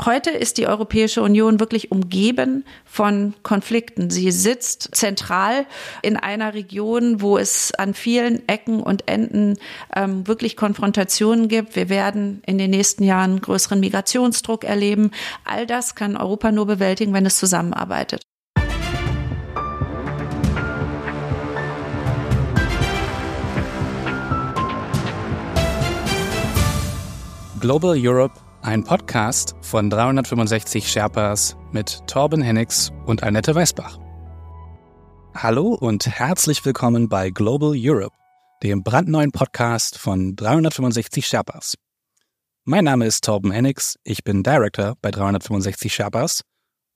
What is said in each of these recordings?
Heute ist die Europäische Union wirklich umgeben von Konflikten. Sie sitzt zentral in einer Region, wo es an vielen Ecken und Enden ähm, wirklich Konfrontationen gibt. Wir werden in den nächsten Jahren größeren Migrationsdruck erleben. All das kann Europa nur bewältigen, wenn es zusammenarbeitet. Global Europe ein Podcast von 365 Sherpas mit Torben Hennigs und Annette Weißbach. Hallo und herzlich willkommen bei Global Europe, dem brandneuen Podcast von 365 Sherpas. Mein Name ist Torben Hennigs, ich bin Director bei 365 Sherpas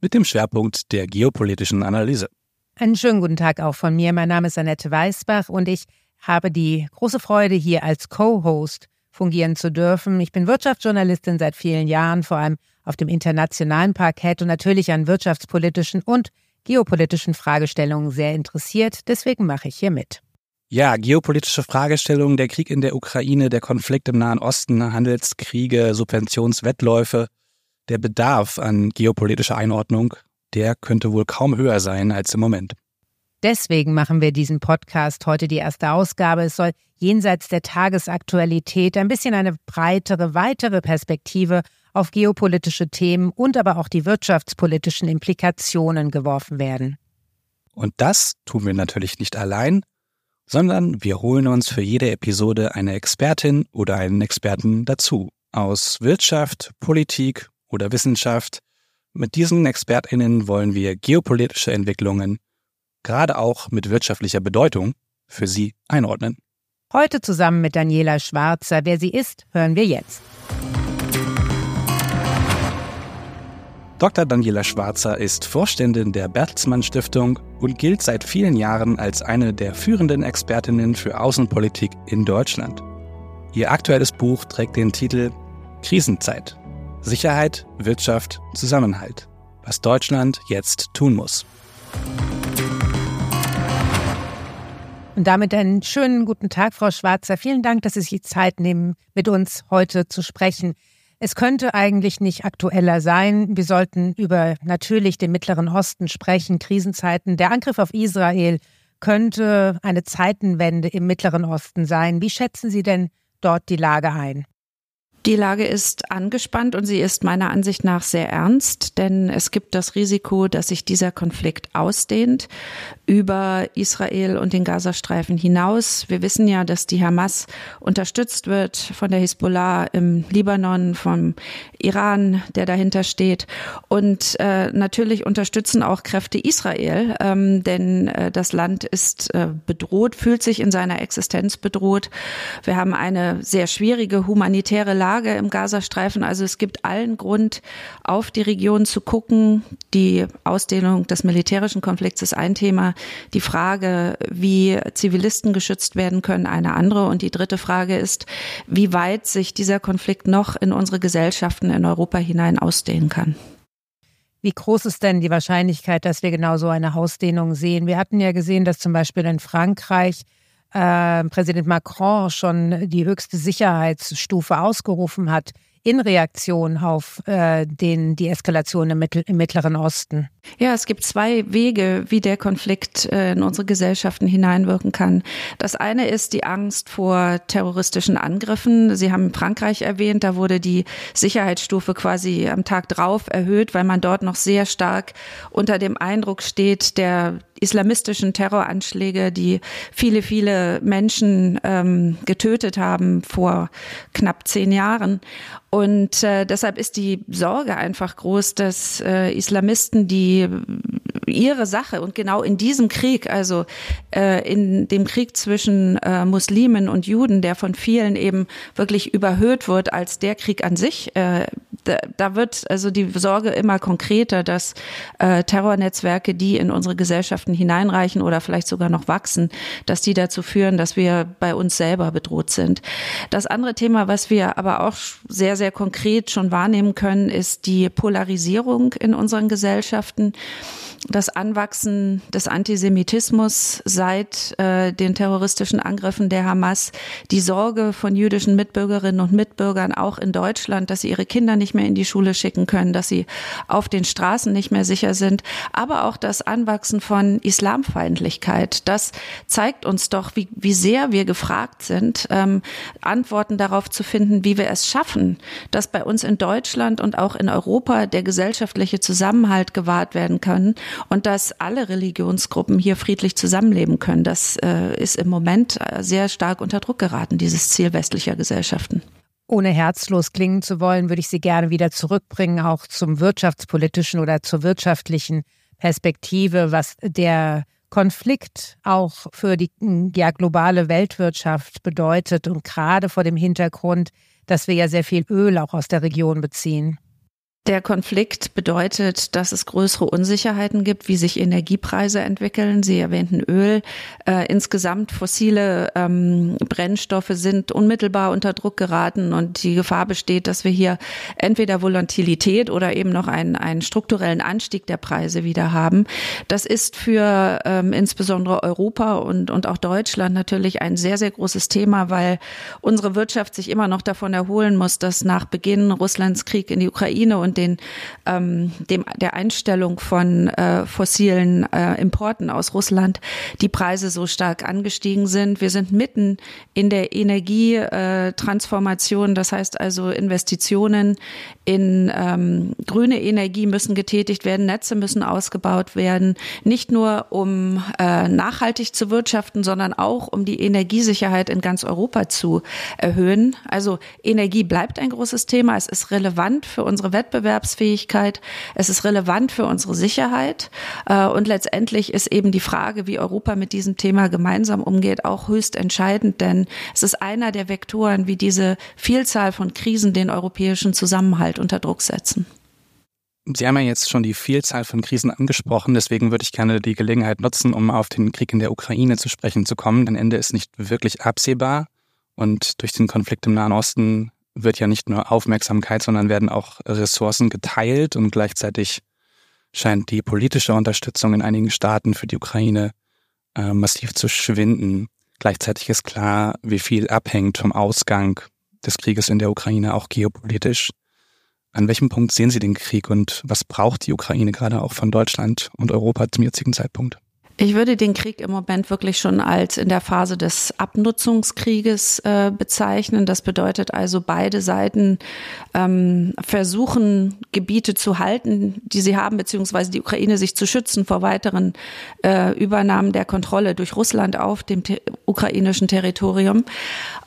mit dem Schwerpunkt der geopolitischen Analyse. Einen schönen guten Tag auch von mir. Mein Name ist Annette Weißbach und ich habe die große Freude, hier als Co-Host fungieren zu dürfen. Ich bin Wirtschaftsjournalistin seit vielen Jahren, vor allem auf dem internationalen Parkett und natürlich an wirtschaftspolitischen und geopolitischen Fragestellungen sehr interessiert. Deswegen mache ich hier mit. Ja, geopolitische Fragestellungen, der Krieg in der Ukraine, der Konflikt im Nahen Osten, Handelskriege, Subventionswettläufe, der Bedarf an geopolitischer Einordnung, der könnte wohl kaum höher sein als im Moment. Deswegen machen wir diesen Podcast heute die erste Ausgabe. Es soll jenseits der Tagesaktualität ein bisschen eine breitere, weitere Perspektive auf geopolitische Themen und aber auch die wirtschaftspolitischen Implikationen geworfen werden. Und das tun wir natürlich nicht allein, sondern wir holen uns für jede Episode eine Expertin oder einen Experten dazu. Aus Wirtschaft, Politik oder Wissenschaft. Mit diesen Expertinnen wollen wir geopolitische Entwicklungen gerade auch mit wirtschaftlicher Bedeutung, für Sie einordnen. Heute zusammen mit Daniela Schwarzer. Wer sie ist, hören wir jetzt. Dr. Daniela Schwarzer ist Vorständin der Bertelsmann Stiftung und gilt seit vielen Jahren als eine der führenden Expertinnen für Außenpolitik in Deutschland. Ihr aktuelles Buch trägt den Titel Krisenzeit. Sicherheit, Wirtschaft, Zusammenhalt. Was Deutschland jetzt tun muss. Und damit einen schönen guten Tag, Frau Schwarzer. Vielen Dank, dass Sie sich die Zeit nehmen, mit uns heute zu sprechen. Es könnte eigentlich nicht aktueller sein. Wir sollten über natürlich den Mittleren Osten sprechen, Krisenzeiten. Der Angriff auf Israel könnte eine Zeitenwende im Mittleren Osten sein. Wie schätzen Sie denn dort die Lage ein? Die Lage ist angespannt und sie ist meiner Ansicht nach sehr ernst, denn es gibt das Risiko, dass sich dieser Konflikt ausdehnt über Israel und den Gazastreifen hinaus. Wir wissen ja, dass die Hamas unterstützt wird von der Hisbollah im Libanon, vom Iran, der dahinter steht. Und äh, natürlich unterstützen auch Kräfte Israel, ähm, denn äh, das Land ist äh, bedroht, fühlt sich in seiner Existenz bedroht. Wir haben eine sehr schwierige humanitäre Lage Lage im Gazastreifen. Also es gibt allen Grund, auf die Region zu gucken. Die Ausdehnung des militärischen Konflikts ist ein Thema. Die Frage, wie Zivilisten geschützt werden können, eine andere. Und die dritte Frage ist, wie weit sich dieser Konflikt noch in unsere Gesellschaften in Europa hinein ausdehnen kann. Wie groß ist denn die Wahrscheinlichkeit, dass wir genau so eine Ausdehnung sehen? Wir hatten ja gesehen, dass zum Beispiel in Frankreich äh, Präsident Macron schon die höchste Sicherheitsstufe ausgerufen hat in Reaktion auf äh, den, die Eskalation im, Mittel, im Mittleren Osten? Ja, es gibt zwei Wege, wie der Konflikt äh, in unsere Gesellschaften hineinwirken kann. Das eine ist die Angst vor terroristischen Angriffen. Sie haben Frankreich erwähnt, da wurde die Sicherheitsstufe quasi am Tag drauf erhöht, weil man dort noch sehr stark unter dem Eindruck steht der islamistischen Terroranschläge, die viele, viele Menschen ähm, getötet haben vor knapp zehn Jahren. Und äh, deshalb ist die Sorge einfach groß, dass äh, Islamisten, die ihre Sache. Und genau in diesem Krieg, also äh, in dem Krieg zwischen äh, Muslimen und Juden, der von vielen eben wirklich überhöht wird als der Krieg an sich, äh, da, da wird also die Sorge immer konkreter, dass äh, Terrornetzwerke, die in unsere Gesellschaften hineinreichen oder vielleicht sogar noch wachsen, dass die dazu führen, dass wir bei uns selber bedroht sind. Das andere Thema, was wir aber auch sehr, sehr konkret schon wahrnehmen können, ist die Polarisierung in unseren Gesellschaften. Das Anwachsen des Antisemitismus seit äh, den terroristischen Angriffen der Hamas, die Sorge von jüdischen Mitbürgerinnen und Mitbürgern auch in Deutschland, dass sie ihre Kinder nicht mehr in die Schule schicken können, dass sie auf den Straßen nicht mehr sicher sind, aber auch das Anwachsen von Islamfeindlichkeit. Das zeigt uns doch, wie, wie sehr wir gefragt sind, ähm, Antworten darauf zu finden, wie wir es schaffen, dass bei uns in Deutschland und auch in Europa der gesellschaftliche Zusammenhalt gewahrt werden kann und dass alle Religionsgruppen hier friedlich zusammenleben können. Das äh, ist im Moment äh, sehr stark unter Druck geraten, dieses Ziel westlicher Gesellschaften. Ohne herzlos klingen zu wollen, würde ich Sie gerne wieder zurückbringen, auch zum wirtschaftspolitischen oder zur wirtschaftlichen Perspektive, was der Konflikt auch für die ja, globale Weltwirtschaft bedeutet und gerade vor dem Hintergrund, dass wir ja sehr viel Öl auch aus der Region beziehen. Der Konflikt bedeutet, dass es größere Unsicherheiten gibt, wie sich Energiepreise entwickeln. Sie erwähnten Öl. Äh, insgesamt fossile ähm, Brennstoffe sind unmittelbar unter Druck geraten und die Gefahr besteht, dass wir hier entweder Volatilität oder eben noch einen, einen strukturellen Anstieg der Preise wieder haben. Das ist für ähm, insbesondere Europa und, und auch Deutschland natürlich ein sehr, sehr großes Thema, weil unsere Wirtschaft sich immer noch davon erholen muss, dass nach Beginn Russlands Krieg in die Ukraine und den, ähm, dem, der Einstellung von äh, fossilen äh, Importen aus Russland die Preise so stark angestiegen sind. Wir sind mitten in der Energietransformation, das heißt also Investitionen in ähm, grüne Energie müssen getätigt werden, Netze müssen ausgebaut werden, nicht nur um äh, nachhaltig zu wirtschaften, sondern auch um die Energiesicherheit in ganz Europa zu erhöhen. Also Energie bleibt ein großes Thema. Es ist relevant für unsere Wettbewerbsfähigkeit Wettbewerbsfähigkeit, es ist relevant für unsere Sicherheit. Äh, und letztendlich ist eben die Frage, wie Europa mit diesem Thema gemeinsam umgeht, auch höchst entscheidend, denn es ist einer der Vektoren, wie diese Vielzahl von Krisen den europäischen Zusammenhalt unter Druck setzen. Sie haben ja jetzt schon die Vielzahl von Krisen angesprochen, deswegen würde ich gerne die Gelegenheit nutzen, um auf den Krieg in der Ukraine zu sprechen zu kommen. Ein Ende ist nicht wirklich absehbar. Und durch den Konflikt im Nahen Osten wird ja nicht nur Aufmerksamkeit, sondern werden auch Ressourcen geteilt und gleichzeitig scheint die politische Unterstützung in einigen Staaten für die Ukraine äh, massiv zu schwinden. Gleichzeitig ist klar, wie viel abhängt vom Ausgang des Krieges in der Ukraine, auch geopolitisch. An welchem Punkt sehen Sie den Krieg und was braucht die Ukraine gerade auch von Deutschland und Europa zum jetzigen Zeitpunkt? Ich würde den Krieg im Moment wirklich schon als in der Phase des Abnutzungskrieges äh, bezeichnen. Das bedeutet also, beide Seiten ähm, versuchen, Gebiete zu halten, die sie haben, beziehungsweise die Ukraine sich zu schützen vor weiteren äh, Übernahmen der Kontrolle durch Russland auf dem ukrainischen Territorium.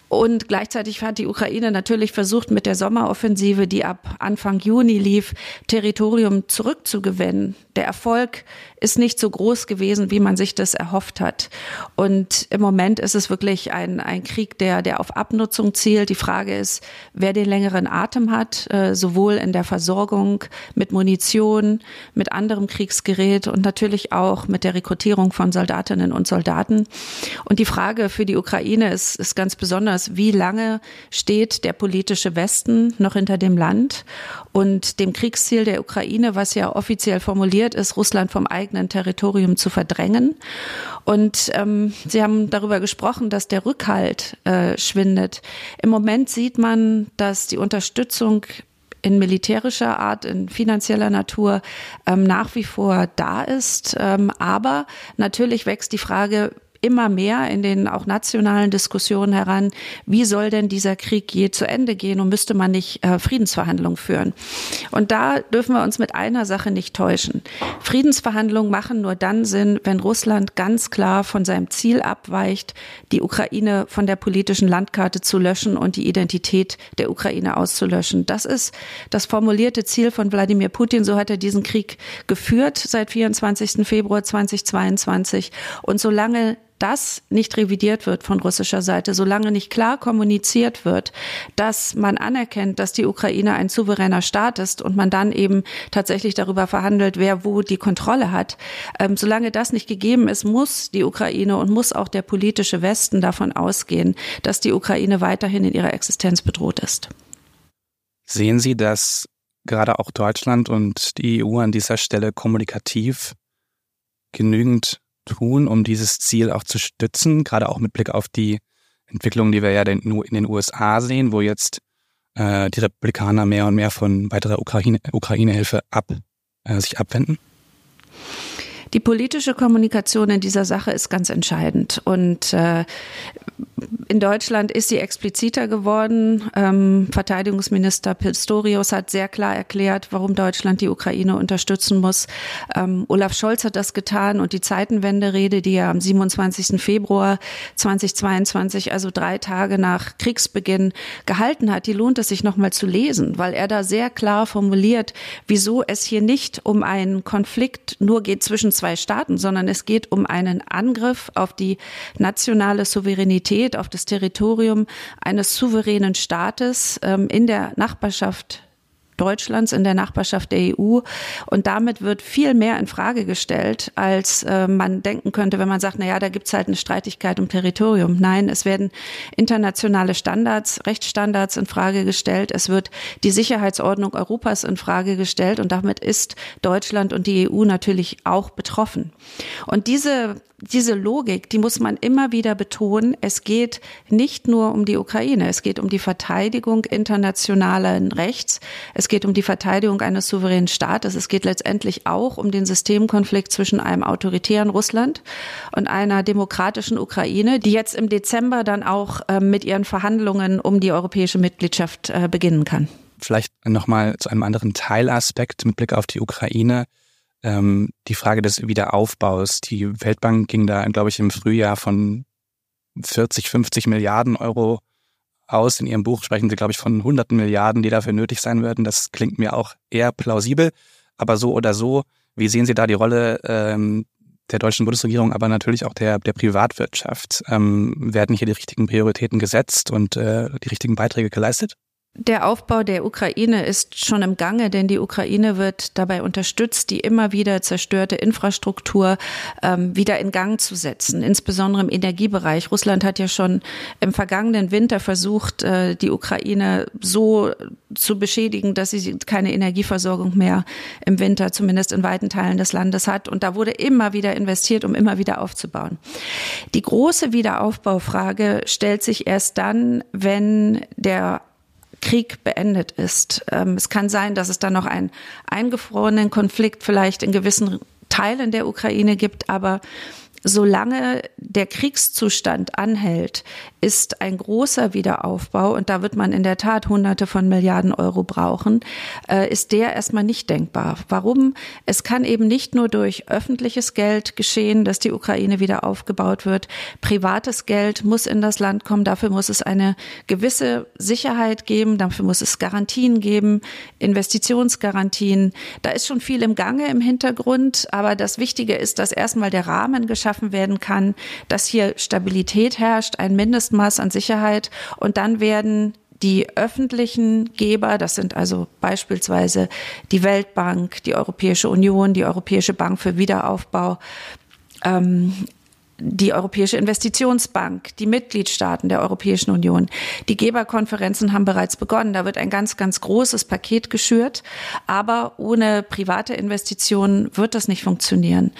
Und gleichzeitig hat die Ukraine natürlich versucht, mit der Sommeroffensive, die ab Anfang Juni lief, Territorium zurückzugewinnen. Der Erfolg ist nicht so groß gewesen, wie man sich das erhofft hat. Und im Moment ist es wirklich ein, ein Krieg, der, der auf Abnutzung zielt. Die Frage ist, wer den längeren Atem hat, äh, sowohl in der Versorgung mit Munition, mit anderem Kriegsgerät und natürlich auch mit der Rekrutierung von Soldatinnen und Soldaten. Und die Frage für die Ukraine ist, ist ganz besonders, wie lange steht der politische Westen noch hinter dem Land und dem Kriegsziel der Ukraine, was ja offiziell formuliert ist, Russland vom eigenen Territorium zu verdrängen. Und ähm, Sie haben darüber gesprochen, dass der Rückhalt äh, schwindet. Im Moment sieht man, dass die Unterstützung in militärischer Art, in finanzieller Natur ähm, nach wie vor da ist. Ähm, aber natürlich wächst die Frage, immer mehr in den auch nationalen Diskussionen heran, wie soll denn dieser Krieg je zu Ende gehen und müsste man nicht äh, Friedensverhandlungen führen. Und da dürfen wir uns mit einer Sache nicht täuschen. Friedensverhandlungen machen nur dann Sinn, wenn Russland ganz klar von seinem Ziel abweicht, die Ukraine von der politischen Landkarte zu löschen und die Identität der Ukraine auszulöschen. Das ist das formulierte Ziel von Wladimir Putin. So hat er diesen Krieg geführt seit 24. Februar 2022. Und solange das nicht revidiert wird von russischer Seite, solange nicht klar kommuniziert wird, dass man anerkennt, dass die Ukraine ein souveräner Staat ist und man dann eben tatsächlich darüber verhandelt, wer wo die Kontrolle hat, ähm, solange das nicht gegeben ist, muss die Ukraine und muss auch der politische Westen davon ausgehen, dass die Ukraine weiterhin in ihrer Existenz bedroht ist. Sehen Sie, dass gerade auch Deutschland und die EU an dieser Stelle kommunikativ genügend tun, um dieses Ziel auch zu stützen, gerade auch mit Blick auf die Entwicklung, die wir ja in den USA sehen, wo jetzt äh, die Republikaner mehr und mehr von weiterer Ukraine-Hilfe Ukraine ab, äh, sich abwenden? Die politische Kommunikation in dieser Sache ist ganz entscheidend. Und äh, in Deutschland ist sie expliziter geworden. Ähm, Verteidigungsminister Pistorius hat sehr klar erklärt, warum Deutschland die Ukraine unterstützen muss. Ähm, Olaf Scholz hat das getan und die Zeitenwende-Rede, die er am 27. Februar 2022, also drei Tage nach Kriegsbeginn gehalten hat, die lohnt es sich nochmal zu lesen, weil er da sehr klar formuliert, wieso es hier nicht um einen Konflikt nur geht zwischen zwei Staaten, sondern es geht um einen Angriff auf die nationale Souveränität, auf das Territorium eines souveränen Staates ähm, in der Nachbarschaft Deutschlands in der Nachbarschaft der EU. Und damit wird viel mehr in Frage gestellt, als äh, man denken könnte, wenn man sagt, na ja, da gibt's halt eine Streitigkeit um Territorium. Nein, es werden internationale Standards, Rechtsstandards in Frage gestellt. Es wird die Sicherheitsordnung Europas in Frage gestellt. Und damit ist Deutschland und die EU natürlich auch betroffen. Und diese diese Logik, die muss man immer wieder betonen. Es geht nicht nur um die Ukraine, es geht um die Verteidigung internationalen Rechts, es geht um die Verteidigung eines souveränen Staates, es geht letztendlich auch um den Systemkonflikt zwischen einem autoritären Russland und einer demokratischen Ukraine, die jetzt im Dezember dann auch äh, mit ihren Verhandlungen um die europäische Mitgliedschaft äh, beginnen kann. Vielleicht nochmal zu einem anderen Teilaspekt mit Blick auf die Ukraine ähm, die Frage des Wiederaufbaus. Die Weltbank ging da, glaube ich, im Frühjahr von 40, 50 Milliarden Euro aus. In ihrem Buch sprechen sie, glaube ich, von hunderten Milliarden, die dafür nötig sein würden. Das klingt mir auch eher plausibel. Aber so oder so, wie sehen Sie da die Rolle ähm, der deutschen Bundesregierung, aber natürlich auch der, der Privatwirtschaft? Ähm, werden hier die richtigen Prioritäten gesetzt und äh, die richtigen Beiträge geleistet? Der Aufbau der Ukraine ist schon im Gange, denn die Ukraine wird dabei unterstützt, die immer wieder zerstörte Infrastruktur ähm, wieder in Gang zu setzen, insbesondere im Energiebereich. Russland hat ja schon im vergangenen Winter versucht, äh, die Ukraine so zu beschädigen, dass sie keine Energieversorgung mehr im Winter, zumindest in weiten Teilen des Landes hat. Und da wurde immer wieder investiert, um immer wieder aufzubauen. Die große Wiederaufbaufrage stellt sich erst dann, wenn der Krieg beendet ist. Ähm, es kann sein, dass es dann noch einen eingefrorenen Konflikt vielleicht in gewissen Teilen der Ukraine gibt, aber solange der Kriegszustand anhält, ist ein großer Wiederaufbau, und da wird man in der Tat Hunderte von Milliarden Euro brauchen, äh, ist der erstmal nicht denkbar. Warum? Es kann eben nicht nur durch öffentliches Geld geschehen, dass die Ukraine wieder aufgebaut wird. Privates Geld muss in das Land kommen. Dafür muss es eine gewisse Sicherheit geben. Dafür muss es Garantien geben, Investitionsgarantien. Da ist schon viel im Gange im Hintergrund. Aber das Wichtige ist, dass erstmal der Rahmen geschaffen werden kann, dass hier Stabilität herrscht, ein Mindest Mindestmaß an Sicherheit. Und dann werden die öffentlichen Geber, das sind also beispielsweise die Weltbank, die Europäische Union, die Europäische Bank für Wiederaufbau, ähm, die Europäische Investitionsbank, die Mitgliedstaaten der Europäischen Union. Die Geberkonferenzen haben bereits begonnen. Da wird ein ganz, ganz großes Paket geschürt. Aber ohne private Investitionen wird das nicht funktionieren.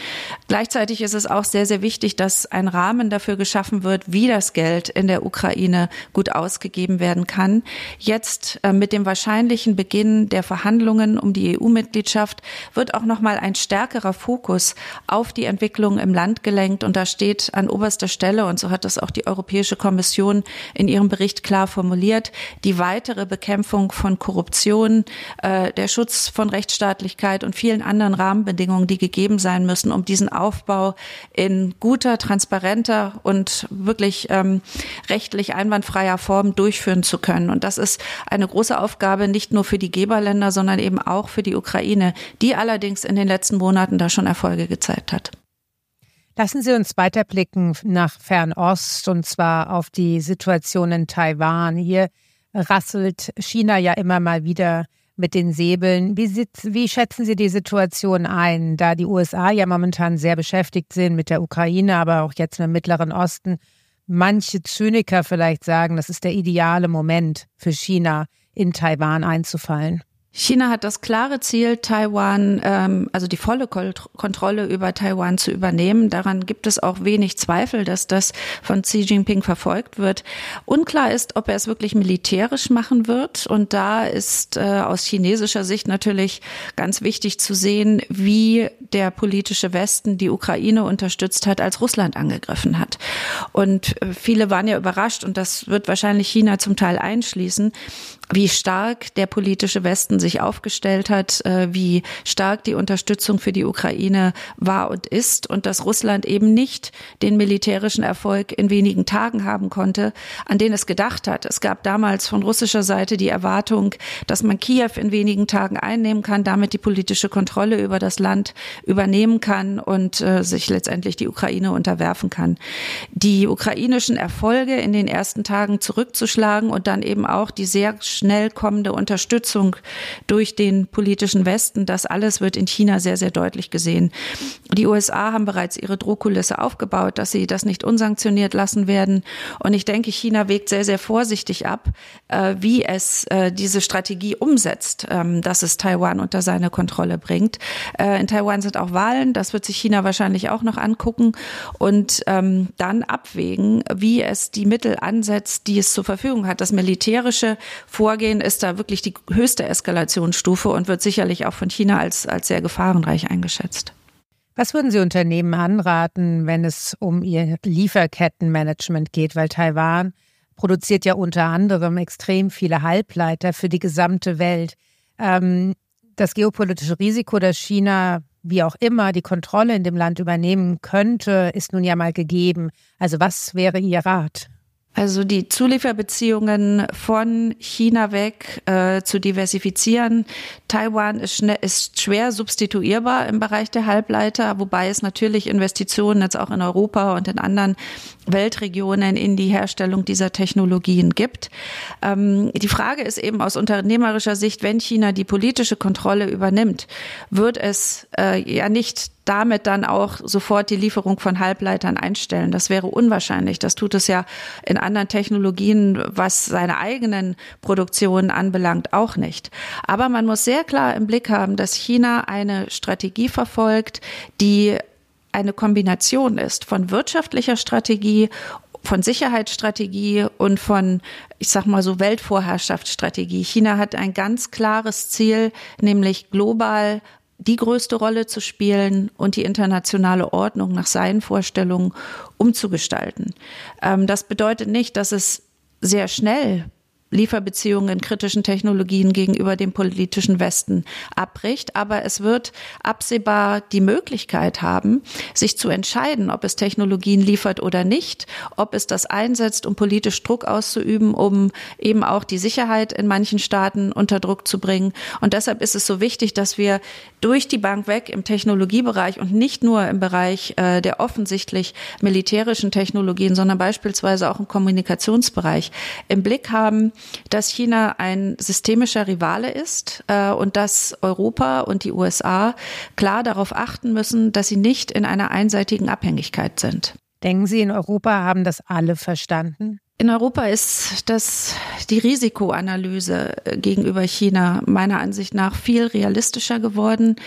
Gleichzeitig ist es auch sehr, sehr wichtig, dass ein Rahmen dafür geschaffen wird, wie das Geld in der Ukraine gut ausgegeben werden kann. Jetzt äh, mit dem wahrscheinlichen Beginn der Verhandlungen um die EU-Mitgliedschaft wird auch noch mal ein stärkerer Fokus auf die Entwicklung im Land gelenkt. Und da steht steht an oberster Stelle, und so hat das auch die Europäische Kommission in ihrem Bericht klar formuliert, die weitere Bekämpfung von Korruption, äh, der Schutz von Rechtsstaatlichkeit und vielen anderen Rahmenbedingungen, die gegeben sein müssen, um diesen Aufbau in guter, transparenter und wirklich ähm, rechtlich einwandfreier Form durchführen zu können. Und das ist eine große Aufgabe nicht nur für die Geberländer, sondern eben auch für die Ukraine, die allerdings in den letzten Monaten da schon Erfolge gezeigt hat. Lassen Sie uns weiterblicken nach Fernost und zwar auf die Situation in Taiwan. Hier rasselt China ja immer mal wieder mit den Säbeln. Wie, wie, schätzen Sie die Situation ein, da die USA ja momentan sehr beschäftigt sind mit der Ukraine, aber auch jetzt im Mittleren Osten? Manche Zyniker vielleicht sagen, das ist der ideale Moment für China, in Taiwan einzufallen. China hat das klare Ziel, Taiwan, ähm, also die volle Kontrolle über Taiwan zu übernehmen. Daran gibt es auch wenig Zweifel, dass das von Xi Jinping verfolgt wird. Unklar ist, ob er es wirklich militärisch machen wird. Und da ist äh, aus chinesischer Sicht natürlich ganz wichtig zu sehen, wie der politische Westen die Ukraine unterstützt hat, als Russland angegriffen hat. Und äh, viele waren ja überrascht, und das wird wahrscheinlich China zum Teil einschließen, wie stark der politische Westen sich aufgestellt hat, äh, wie stark die Unterstützung für die Ukraine war und ist und dass Russland eben nicht den militärischen Erfolg in wenigen Tagen haben konnte, an den es gedacht hat. Es gab damals von russischer Seite die Erwartung, dass man Kiew in wenigen Tagen einnehmen kann, damit die politische Kontrolle über das Land übernehmen kann und äh, sich letztendlich die Ukraine unterwerfen kann. Die ukrainischen Erfolge in den ersten Tagen zurückzuschlagen und dann eben auch die sehr schnell kommende Unterstützung durch den politischen Westen. Das alles wird in China sehr, sehr deutlich gesehen. Die USA haben bereits ihre Drohkulisse aufgebaut, dass sie das nicht unsanktioniert lassen werden. Und ich denke, China wägt sehr, sehr vorsichtig ab, äh, wie es äh, diese Strategie umsetzt, ähm, dass es Taiwan unter seine Kontrolle bringt. Äh, in Taiwan sind auch Wahlen. Das wird sich China wahrscheinlich auch noch angucken und ähm, dann abwägen, wie es die Mittel ansetzt, die es zur Verfügung hat. Das militärische Vorgehen ist da wirklich die höchste Eskalationsstufe und wird sicherlich auch von China als, als sehr gefahrenreich eingeschätzt. Was würden Sie Unternehmen anraten, wenn es um ihr Lieferkettenmanagement geht? Weil Taiwan produziert ja unter anderem extrem viele Halbleiter für die gesamte Welt. Ähm, das geopolitische Risiko, dass China wie auch immer die Kontrolle in dem Land übernehmen könnte, ist nun ja mal gegeben. Also was wäre Ihr Rat? Also die Zulieferbeziehungen von China weg äh, zu diversifizieren. Taiwan ist, schnell, ist schwer substituierbar im Bereich der Halbleiter, wobei es natürlich Investitionen jetzt auch in Europa und in anderen Weltregionen in die Herstellung dieser Technologien gibt. Ähm, die Frage ist eben aus unternehmerischer Sicht, wenn China die politische Kontrolle übernimmt, wird es äh, ja nicht damit dann auch sofort die Lieferung von Halbleitern einstellen. Das wäre unwahrscheinlich. Das tut es ja in anderen Technologien, was seine eigenen Produktionen anbelangt, auch nicht. Aber man muss sehr klar im Blick haben, dass China eine Strategie verfolgt, die eine Kombination ist von wirtschaftlicher Strategie von Sicherheitsstrategie und von, ich sag mal so, Weltvorherrschaftsstrategie. China hat ein ganz klares Ziel, nämlich global die größte Rolle zu spielen und die internationale Ordnung nach seinen Vorstellungen umzugestalten. Ähm, das bedeutet nicht, dass es sehr schnell Lieferbeziehungen in kritischen Technologien gegenüber dem politischen Westen abbricht. Aber es wird absehbar die Möglichkeit haben, sich zu entscheiden, ob es Technologien liefert oder nicht, ob es das einsetzt, um politisch Druck auszuüben, um eben auch die Sicherheit in manchen Staaten unter Druck zu bringen. Und deshalb ist es so wichtig, dass wir durch die Bank weg im Technologiebereich und nicht nur im Bereich äh, der offensichtlich militärischen Technologien, sondern beispielsweise auch im Kommunikationsbereich im Blick haben, dass China ein systemischer Rivale ist äh, und dass Europa und die USA klar darauf achten müssen, dass sie nicht in einer einseitigen Abhängigkeit sind. Denken Sie, in Europa haben das alle verstanden? In Europa ist das, die Risikoanalyse gegenüber China meiner Ansicht nach viel realistischer geworden.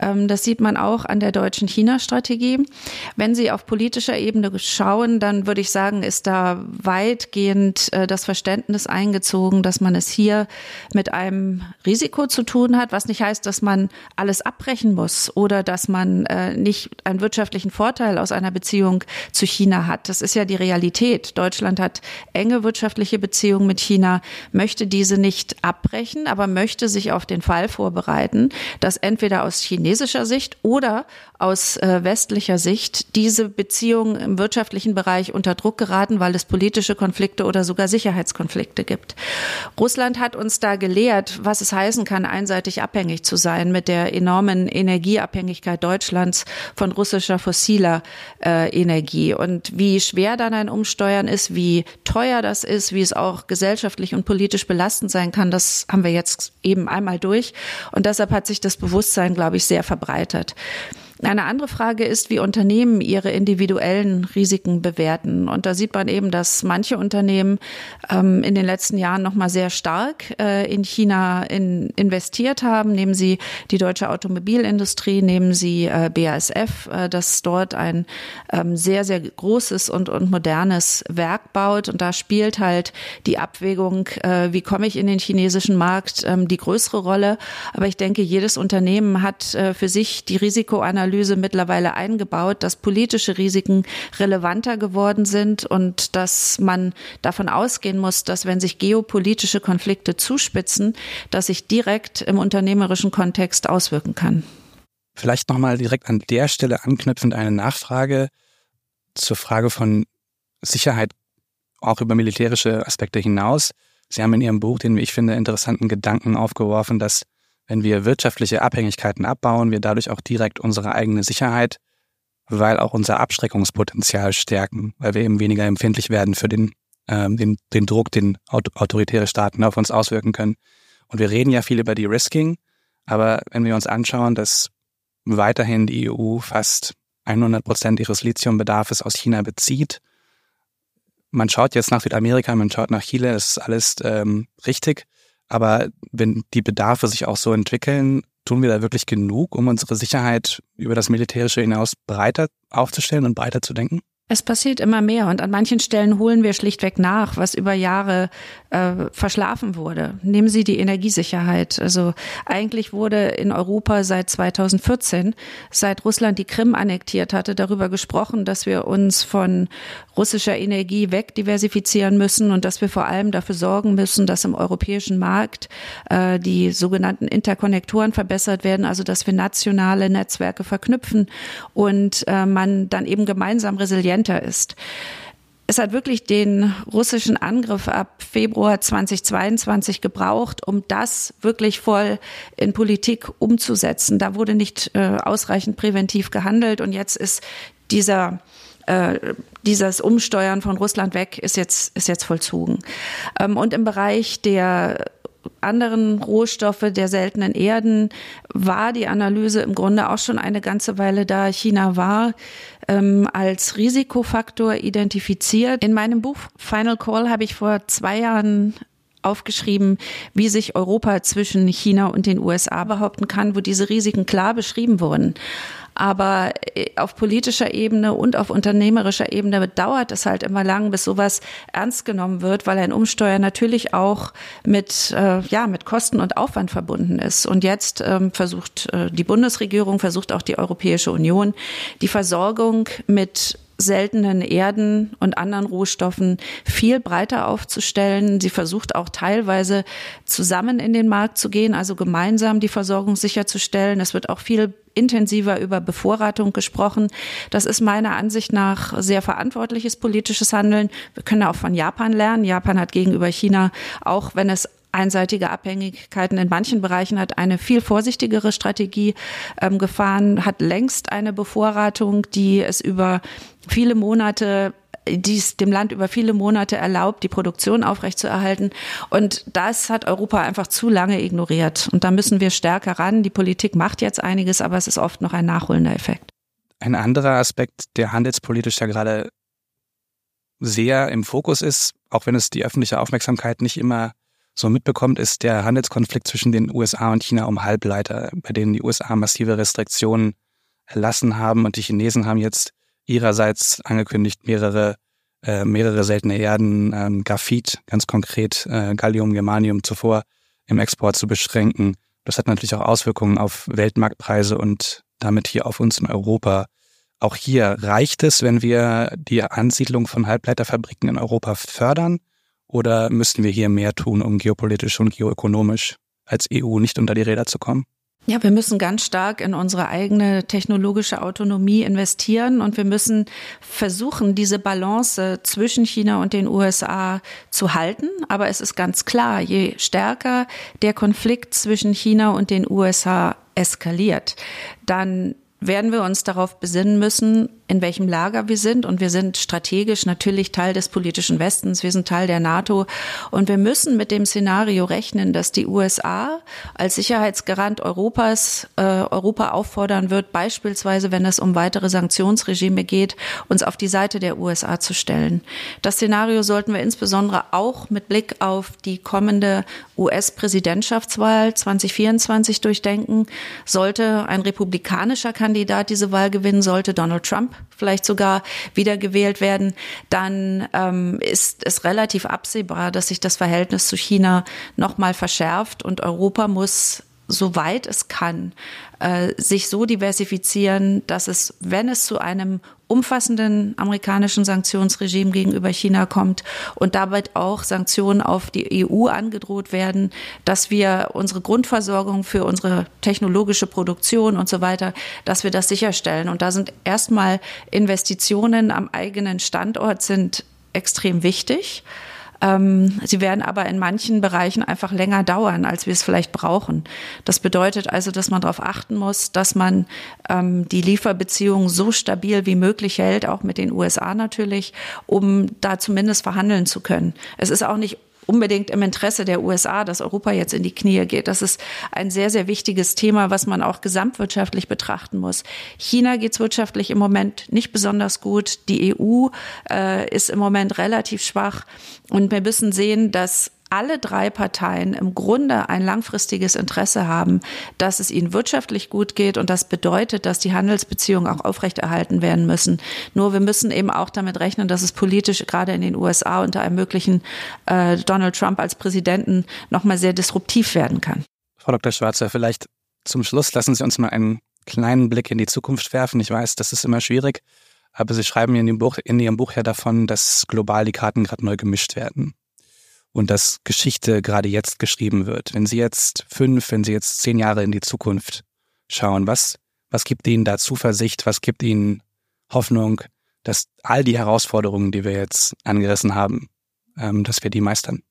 Ähm, das sieht man auch an der deutschen China-Strategie. Wenn Sie auf politischer Ebene schauen, dann würde ich sagen, ist da weitgehend äh, das Verständnis eingezogen, dass man es hier mit einem Risiko zu tun hat, was nicht heißt, dass man alles abbrechen muss oder dass man äh, nicht einen wirtschaftlichen Vorteil aus einer Beziehung zu China hat. Das ist ja die Realität. Deutschland hat enge wirtschaftliche Beziehungen mit China, möchte diese nicht abbrechen, aber möchte sich auf den Fall vorbereiten, dass entweder aus chinesischer Sicht oder aus äh, westlicher Sicht diese Beziehungen im wirtschaftlichen Bereich unter Druck geraten, weil es politische Konflikte oder sogar Sicherheitskonflikte gibt. Russland hat uns da gelehrt, was es heißen kann, einseitig abhängig zu sein mit der enormen Energieabhängigkeit Deutschlands von russischer fossiler äh, Energie und wie schwer dann ein Umsteuern ist, wie teuer das ist, wie es auch gesellschaftlich und politisch belastend sein kann, das haben wir jetzt eben einmal durch und deshalb hat sich das Bewusstsein, glaube ich, sehr verbreitet. Eine andere Frage ist, wie Unternehmen ihre individuellen Risiken bewerten. Und da sieht man eben, dass manche Unternehmen ähm, in den letzten Jahren noch mal sehr stark äh, in China in, investiert haben. Nehmen Sie die deutsche Automobilindustrie, nehmen Sie äh, BASF, äh, das dort ein ähm, sehr, sehr großes und, und modernes Werk baut. Und da spielt halt die Abwägung, äh, wie komme ich in den chinesischen Markt, ähm, die größere Rolle. Aber ich denke, jedes Unternehmen hat äh, für sich die Risikoanalyse Analyse mittlerweile eingebaut, dass politische Risiken relevanter geworden sind und dass man davon ausgehen muss, dass wenn sich geopolitische Konflikte zuspitzen, dass sich direkt im unternehmerischen Kontext auswirken kann. Vielleicht nochmal direkt an der Stelle anknüpfend eine Nachfrage zur Frage von Sicherheit auch über militärische Aspekte hinaus. Sie haben in Ihrem Buch den, wie ich finde, interessanten Gedanken aufgeworfen, dass wenn wir wirtschaftliche Abhängigkeiten abbauen, wir dadurch auch direkt unsere eigene Sicherheit, weil auch unser Abschreckungspotenzial stärken, weil wir eben weniger empfindlich werden für den, ähm, den, den Druck, den autoritäre Staaten auf uns auswirken können. Und wir reden ja viel über die Risking, aber wenn wir uns anschauen, dass weiterhin die EU fast 100 Prozent ihres Lithiumbedarfs aus China bezieht, man schaut jetzt nach Südamerika, man schaut nach Chile, das ist alles ähm, richtig. Aber wenn die Bedarfe sich auch so entwickeln, tun wir da wirklich genug, um unsere Sicherheit über das Militärische hinaus breiter aufzustellen und breiter zu denken? Es passiert immer mehr und an manchen Stellen holen wir schlichtweg nach, was über Jahre äh, verschlafen wurde. Nehmen Sie die Energiesicherheit. Also eigentlich wurde in Europa seit 2014, seit Russland die Krim annektiert hatte, darüber gesprochen, dass wir uns von russischer Energie wegdiversifizieren müssen und dass wir vor allem dafür sorgen müssen, dass im europäischen Markt äh, die sogenannten Interkonnektoren verbessert werden, also dass wir nationale Netzwerke verknüpfen und äh, man dann eben gemeinsam resilient effizienter ist. Es hat wirklich den russischen Angriff ab Februar 2022 gebraucht, um das wirklich voll in Politik umzusetzen. Da wurde nicht äh, ausreichend präventiv gehandelt und jetzt ist dieser äh, dieses Umsteuern von Russland weg ist jetzt ist jetzt vollzogen. Ähm, und im Bereich der anderen Rohstoffe der seltenen Erden war die Analyse im Grunde auch schon eine ganze Weile da. China war ähm, als Risikofaktor identifiziert. In meinem Buch Final Call habe ich vor zwei Jahren aufgeschrieben, wie sich Europa zwischen China und den USA behaupten kann, wo diese Risiken klar beschrieben wurden. Aber äh, auf politischer Ebene und auf unternehmerischer Ebene dauert es halt immer lang, bis sowas ernst genommen wird, weil ein Umsteuer natürlich auch mit, äh, ja, mit Kosten und Aufwand verbunden ist. Und jetzt ähm, versucht äh, die Bundesregierung, versucht auch die Europäische Union, die Versorgung mit seltenen Erden und anderen Rohstoffen viel breiter aufzustellen. Sie versucht auch teilweise zusammen in den Markt zu gehen, also gemeinsam die Versorgung sicherzustellen. Es wird auch viel intensiver über Bevorratung gesprochen. Das ist meiner Ansicht nach sehr verantwortliches politisches Handeln. Wir können auch von Japan lernen. Japan hat gegenüber China, auch wenn es einseitige Abhängigkeiten in manchen Bereichen hat eine viel vorsichtigere Strategie ähm, gefahren, hat längst eine Bevorratung, die es über viele Monate die es dem Land über viele Monate erlaubt, die Produktion aufrechtzuerhalten. Und das hat Europa einfach zu lange ignoriert. Und da müssen wir stärker ran. Die Politik macht jetzt einiges, aber es ist oft noch ein nachholender Effekt. Ein anderer Aspekt, der handelspolitisch ja gerade sehr im Fokus ist, auch wenn es die öffentliche Aufmerksamkeit nicht immer so mitbekommt, ist der Handelskonflikt zwischen den USA und China um Halbleiter, bei denen die USA massive Restriktionen erlassen haben und die Chinesen haben jetzt ihrerseits angekündigt, mehrere, äh, mehrere seltene Erden, ähm, Graphit, ganz konkret äh, Gallium, Germanium zuvor im Export zu beschränken. Das hat natürlich auch Auswirkungen auf Weltmarktpreise und damit hier auf uns in Europa. Auch hier reicht es, wenn wir die Ansiedlung von Halbleiterfabriken in Europa fördern oder müssten wir hier mehr tun, um geopolitisch und geoökonomisch als EU nicht unter die Räder zu kommen? Ja, wir müssen ganz stark in unsere eigene technologische Autonomie investieren und wir müssen versuchen, diese Balance zwischen China und den USA zu halten. Aber es ist ganz klar, je stärker der Konflikt zwischen China und den USA eskaliert, dann werden wir uns darauf besinnen müssen, in welchem Lager wir sind. Und wir sind strategisch natürlich Teil des politischen Westens, wir sind Teil der NATO. Und wir müssen mit dem Szenario rechnen, dass die USA als Sicherheitsgarant Europas äh, Europa auffordern wird, beispielsweise wenn es um weitere Sanktionsregime geht, uns auf die Seite der USA zu stellen. Das Szenario sollten wir insbesondere auch mit Blick auf die kommende US-Präsidentschaftswahl 2024 durchdenken. Sollte ein republikanischer Kandidat diese Wahl gewinnen, sollte Donald Trump vielleicht sogar wiedergewählt werden, dann ähm, ist es relativ absehbar, dass sich das Verhältnis zu China nochmal verschärft und Europa muss soweit es kann, äh, sich so diversifizieren, dass es, wenn es zu einem umfassenden amerikanischen Sanktionsregime gegenüber China kommt und dabei auch Sanktionen auf die EU angedroht werden, dass wir unsere Grundversorgung für unsere technologische Produktion und so weiter, dass wir das sicherstellen. Und da sind erstmal Investitionen am eigenen Standort sind extrem wichtig. Ähm, sie werden aber in manchen Bereichen einfach länger dauern, als wir es vielleicht brauchen. Das bedeutet also, dass man darauf achten muss, dass man ähm, die Lieferbeziehungen so stabil wie möglich hält, auch mit den USA natürlich, um da zumindest verhandeln zu können. Es ist auch nicht unbedingt im Interesse der USA, dass Europa jetzt in die Knie geht. Das ist ein sehr, sehr wichtiges Thema, was man auch gesamtwirtschaftlich betrachten muss. China geht es wirtschaftlich im Moment nicht besonders gut. Die EU äh, ist im Moment relativ schwach. Und wir müssen sehen, dass alle drei Parteien im Grunde ein langfristiges Interesse haben, dass es ihnen wirtschaftlich gut geht und das bedeutet, dass die Handelsbeziehungen auch aufrechterhalten werden müssen. Nur wir müssen eben auch damit rechnen, dass es politisch gerade in den USA unter einem möglichen äh, Donald Trump als Präsidenten nochmal sehr disruptiv werden kann. Frau Dr. Schwarzer, vielleicht zum Schluss lassen Sie uns mal einen kleinen Blick in die Zukunft werfen. Ich weiß, das ist immer schwierig, aber Sie schreiben in, Buch, in Ihrem Buch ja davon, dass global die Karten gerade neu gemischt werden und dass Geschichte gerade jetzt geschrieben wird. Wenn Sie jetzt fünf, wenn Sie jetzt zehn Jahre in die Zukunft schauen, was, was gibt Ihnen da Zuversicht, was gibt Ihnen Hoffnung, dass all die Herausforderungen, die wir jetzt angerissen haben, ähm, dass wir die meistern?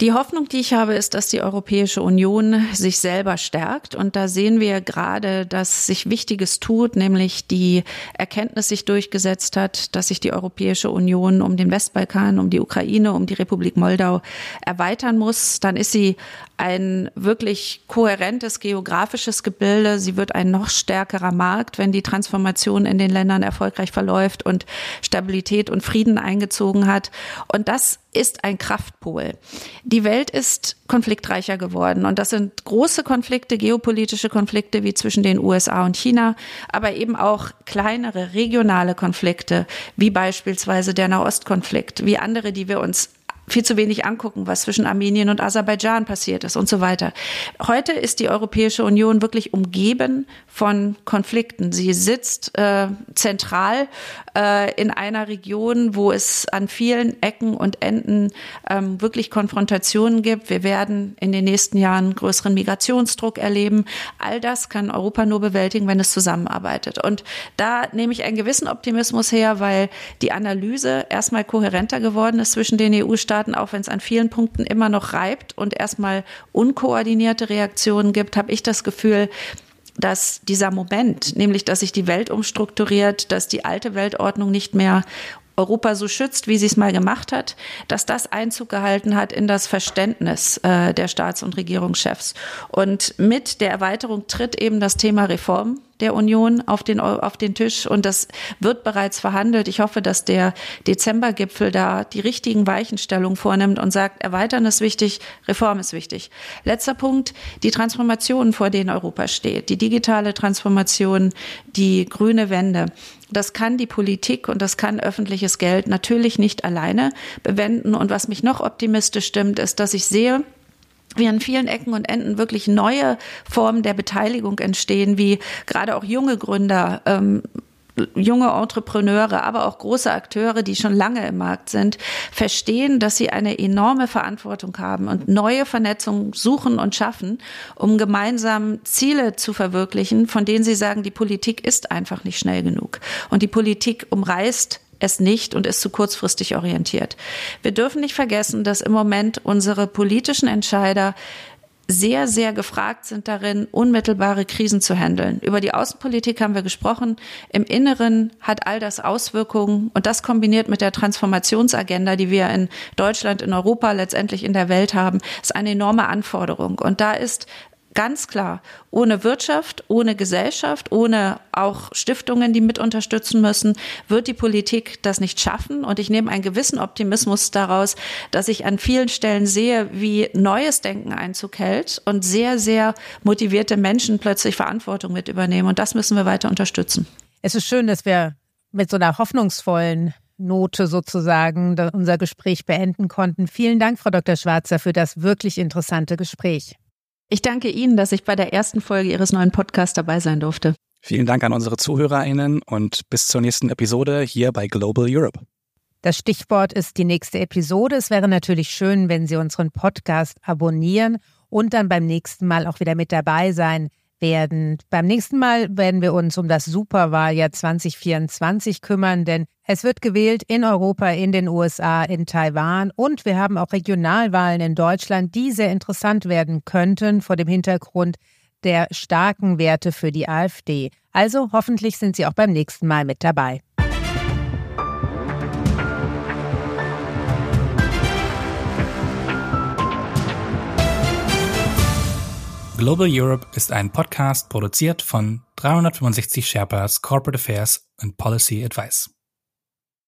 Die Hoffnung, die ich habe, ist, dass die Europäische Union sich selber stärkt. Und da sehen wir gerade, dass sich Wichtiges tut, nämlich die Erkenntnis sich durchgesetzt hat, dass sich die Europäische Union um den Westbalkan, um die Ukraine, um die Republik Moldau erweitern muss. Dann ist sie ein wirklich kohärentes geografisches Gebilde. Sie wird ein noch stärkerer Markt, wenn die Transformation in den Ländern erfolgreich verläuft und Stabilität und Frieden eingezogen hat. Und das ist ein Kraftpol. Die Welt ist konfliktreicher geworden und das sind große Konflikte, geopolitische Konflikte wie zwischen den USA und China, aber eben auch kleinere regionale Konflikte, wie beispielsweise der Nahostkonflikt, wie andere, die wir uns viel zu wenig angucken, was zwischen Armenien und Aserbaidschan passiert ist und so weiter. Heute ist die Europäische Union wirklich umgeben von Konflikten. Sie sitzt äh, zentral äh, in einer Region, wo es an vielen Ecken und Enden ähm, wirklich Konfrontationen gibt. Wir werden in den nächsten Jahren größeren Migrationsdruck erleben. All das kann Europa nur bewältigen, wenn es zusammenarbeitet. Und da nehme ich einen gewissen Optimismus her, weil die Analyse erstmal kohärenter geworden ist zwischen den EU-Staaten Mitgliedstaaten, auch wenn es an vielen Punkten immer noch reibt und erstmal unkoordinierte Reaktionen gibt, habe ich das Gefühl, dass dieser Moment, nämlich dass sich die Welt umstrukturiert, dass die alte Weltordnung nicht mehr Europa so schützt, wie sie es mal gemacht hat, dass das Einzug gehalten hat in das Verständnis äh, der Staats- und Regierungschefs. Und mit der Erweiterung tritt eben das Thema Reform der Union auf den, auf den Tisch und das wird bereits verhandelt. Ich hoffe, dass der Dezembergipfel da die richtigen Weichenstellungen vornimmt und sagt, erweitern ist wichtig, Reform ist wichtig. Letzter Punkt, die Transformation, vor denen Europa steht, die digitale Transformation, die grüne Wende. Das kann die Politik und das kann öffentliches Geld natürlich nicht alleine bewenden. Und was mich noch optimistisch stimmt, ist, dass ich sehe, wie an vielen Ecken und Enden wirklich neue Formen der Beteiligung entstehen, wie gerade auch junge Gründer, ähm, junge Entrepreneure, aber auch große Akteure, die schon lange im Markt sind, verstehen, dass sie eine enorme Verantwortung haben und neue Vernetzungen suchen und schaffen, um gemeinsam Ziele zu verwirklichen, von denen sie sagen, die Politik ist einfach nicht schnell genug. Und die Politik umreißt es nicht und ist zu kurzfristig orientiert. Wir dürfen nicht vergessen, dass im Moment unsere politischen Entscheider sehr, sehr gefragt sind darin, unmittelbare Krisen zu handeln. Über die Außenpolitik haben wir gesprochen. Im Inneren hat all das Auswirkungen und das kombiniert mit der Transformationsagenda, die wir in Deutschland, in Europa, letztendlich in der Welt haben, ist eine enorme Anforderung. Und da ist ganz klar, ohne Wirtschaft, ohne Gesellschaft, ohne auch Stiftungen, die mit unterstützen müssen, wird die Politik das nicht schaffen. Und ich nehme einen gewissen Optimismus daraus, dass ich an vielen Stellen sehe, wie neues Denken Einzug hält und sehr, sehr motivierte Menschen plötzlich Verantwortung mit übernehmen. Und das müssen wir weiter unterstützen. Es ist schön, dass wir mit so einer hoffnungsvollen Note sozusagen unser Gespräch beenden konnten. Vielen Dank, Frau Dr. Schwarzer, für das wirklich interessante Gespräch. Ich danke Ihnen, dass ich bei der ersten Folge Ihres neuen Podcasts dabei sein durfte. Vielen Dank an unsere ZuhörerInnen und bis zur nächsten Episode hier bei Global Europe. Das Stichwort ist die nächste Episode. Es wäre natürlich schön, wenn Sie unseren Podcast abonnieren und dann beim nächsten Mal auch wieder mit dabei sein werden. Beim nächsten Mal werden wir uns um das Superwahljahr 2024 kümmern, denn es wird gewählt in Europa, in den USA, in Taiwan und wir haben auch Regionalwahlen in Deutschland, die sehr interessant werden könnten vor dem Hintergrund der starken Werte für die AfD. Also hoffentlich sind Sie auch beim nächsten Mal mit dabei. Global Europe ist ein Podcast produziert von 365 Sherpas Corporate Affairs and Policy Advice.